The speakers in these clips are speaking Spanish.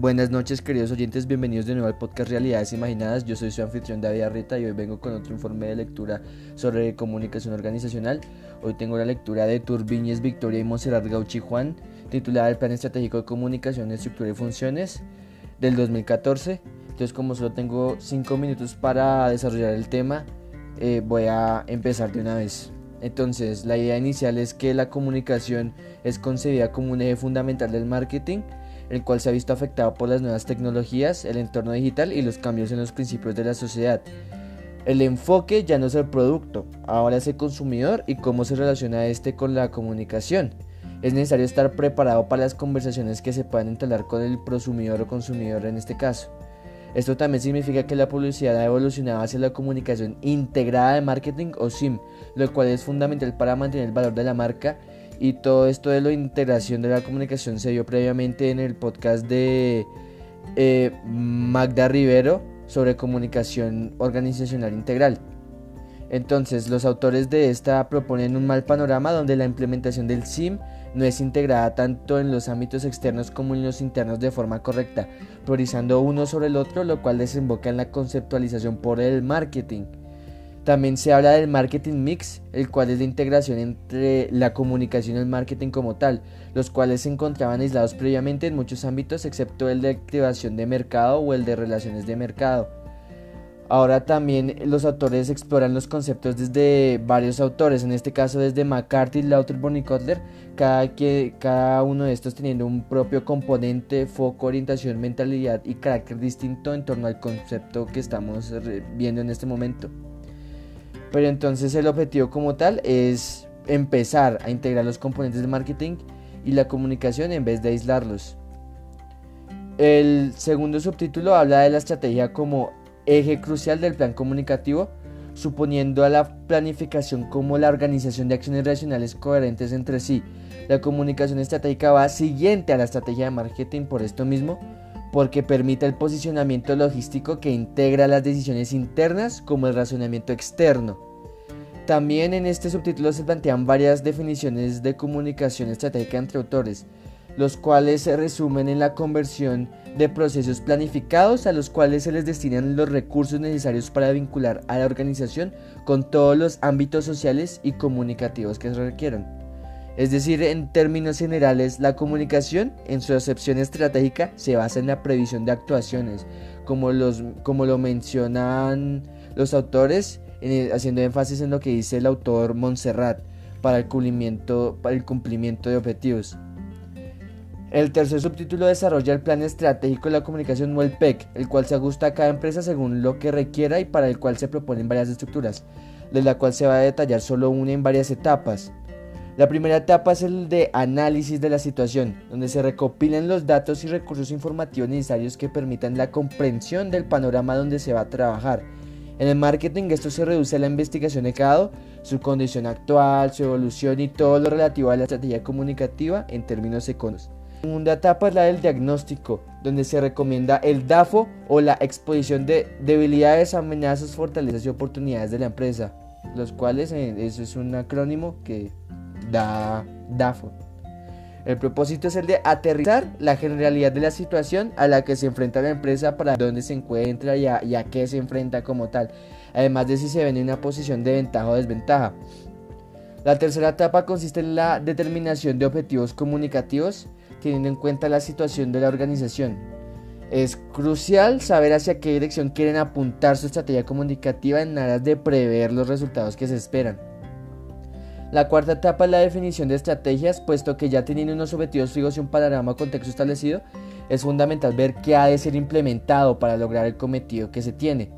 Buenas noches queridos oyentes, bienvenidos de nuevo al podcast Realidades Imaginadas. Yo soy su anfitrión David Arrieta y hoy vengo con otro informe de lectura sobre comunicación organizacional. Hoy tengo la lectura de Turbiñez, Victoria y Monserrat Gauchi Juan, titulada El Plan Estratégico de Comunicación, Estructura y Funciones del 2014. Entonces como solo tengo 5 minutos para desarrollar el tema, eh, voy a empezar de una vez. Entonces, la idea inicial es que la comunicación es concebida como un eje fundamental del marketing el cual se ha visto afectado por las nuevas tecnologías, el entorno digital y los cambios en los principios de la sociedad. El enfoque ya no es el producto, ahora es el consumidor y cómo se relaciona este con la comunicación. Es necesario estar preparado para las conversaciones que se puedan entablar con el prosumidor o consumidor en este caso. Esto también significa que la publicidad ha evolucionado hacia la comunicación integrada de marketing o SIM, lo cual es fundamental para mantener el valor de la marca y todo esto de la integración de la comunicación se vio previamente en el podcast de eh, Magda Rivero sobre comunicación organizacional integral. Entonces, los autores de esta proponen un mal panorama donde la implementación del SIM no es integrada tanto en los ámbitos externos como en los internos de forma correcta, priorizando uno sobre el otro, lo cual desemboca en la conceptualización por el marketing. También se habla del marketing mix, el cual es la integración entre la comunicación y el marketing como tal, los cuales se encontraban aislados previamente en muchos ámbitos excepto el de activación de mercado o el de relaciones de mercado. Ahora también los autores exploran los conceptos desde varios autores, en este caso desde McCarthy, Lauterbach y Kotler, cada, que, cada uno de estos teniendo un propio componente, foco, orientación, mentalidad y carácter distinto en torno al concepto que estamos viendo en este momento. Pero entonces el objetivo como tal es empezar a integrar los componentes del marketing y la comunicación en vez de aislarlos. El segundo subtítulo habla de la estrategia como eje crucial del plan comunicativo, suponiendo a la planificación como la organización de acciones racionales coherentes entre sí. La comunicación estratégica va siguiente a la estrategia de marketing por esto mismo, porque permite el posicionamiento logístico que integra las decisiones internas como el razonamiento externo. También en este subtítulo se plantean varias definiciones de comunicación estratégica entre autores, los cuales se resumen en la conversión de procesos planificados a los cuales se les destinan los recursos necesarios para vincular a la organización con todos los ámbitos sociales y comunicativos que se requieran. Es decir, en términos generales, la comunicación en su acepción estratégica se basa en la previsión de actuaciones, como, los, como lo mencionan los autores, haciendo énfasis en lo que dice el autor Montserrat para el cumplimiento, para el cumplimiento de objetivos. El tercer subtítulo desarrolla el plan estratégico de la comunicación o el PEC, el cual se ajusta a cada empresa según lo que requiera y para el cual se proponen varias estructuras, de la cual se va a detallar solo una en varias etapas. La primera etapa es el de análisis de la situación, donde se recopilan los datos y recursos informativos necesarios que permitan la comprensión del panorama donde se va a trabajar. En el marketing esto se reduce a la investigación de cada su condición actual, su evolución y todo lo relativo a la estrategia comunicativa en términos económicos. La segunda etapa es la del diagnóstico, donde se recomienda el DAFO o la exposición de debilidades, amenazas, fortalezas y oportunidades de la empresa, los cuales eh, eso es un acrónimo que da DAFO. El propósito es el de aterrizar la generalidad de la situación a la que se enfrenta la empresa para dónde se encuentra y a, qué se enfrenta como tal, además de si se ven en una posición de ventaja o desventaja. La tercera etapa consiste en la determinación de objetivos comunicativos, teniendo en cuenta la situación de la organización. Es crucial saber hacia qué dirección quieren apuntar su estrategia comunicativa en aras de prever los resultados que se esperan. La cuarta etapa es la definición de estrategias, puesto que ya teniendo unos objetivos fijos y un panorama o contexto establecido, es fundamental ver qué ha de ser implementado para lograr el cometido que se tiene.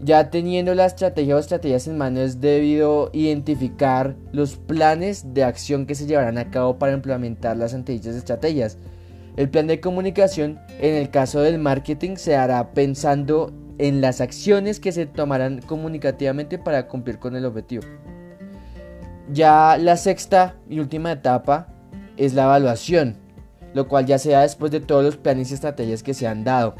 Ya teniendo la estrategia o estrategias en mano es debido identificar los planes de acción que se llevarán a cabo para implementar las antedichas estrategias. El plan de comunicación, en el caso del marketing, se hará pensando en las acciones que se tomarán comunicativamente para cumplir con el objetivo. Ya la sexta y última etapa es la evaluación, lo cual ya se da después de todos los planes y estrategias que se han dado.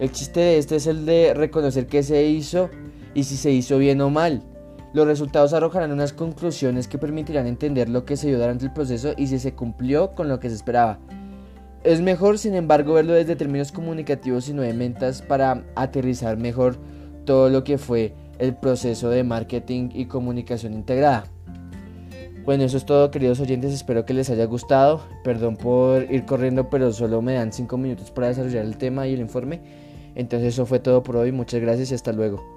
El chiste de este es el de reconocer qué se hizo y si se hizo bien o mal. Los resultados arrojarán unas conclusiones que permitirán entender lo que se dio durante el proceso y si se cumplió con lo que se esperaba. Es mejor, sin embargo, verlo desde términos comunicativos y no de ventas para aterrizar mejor todo lo que fue el proceso de marketing y comunicación integrada. Bueno, eso es todo, queridos oyentes. Espero que les haya gustado. Perdón por ir corriendo, pero solo me dan 5 minutos para desarrollar el tema y el informe. Entonces, eso fue todo por hoy. Muchas gracias y hasta luego.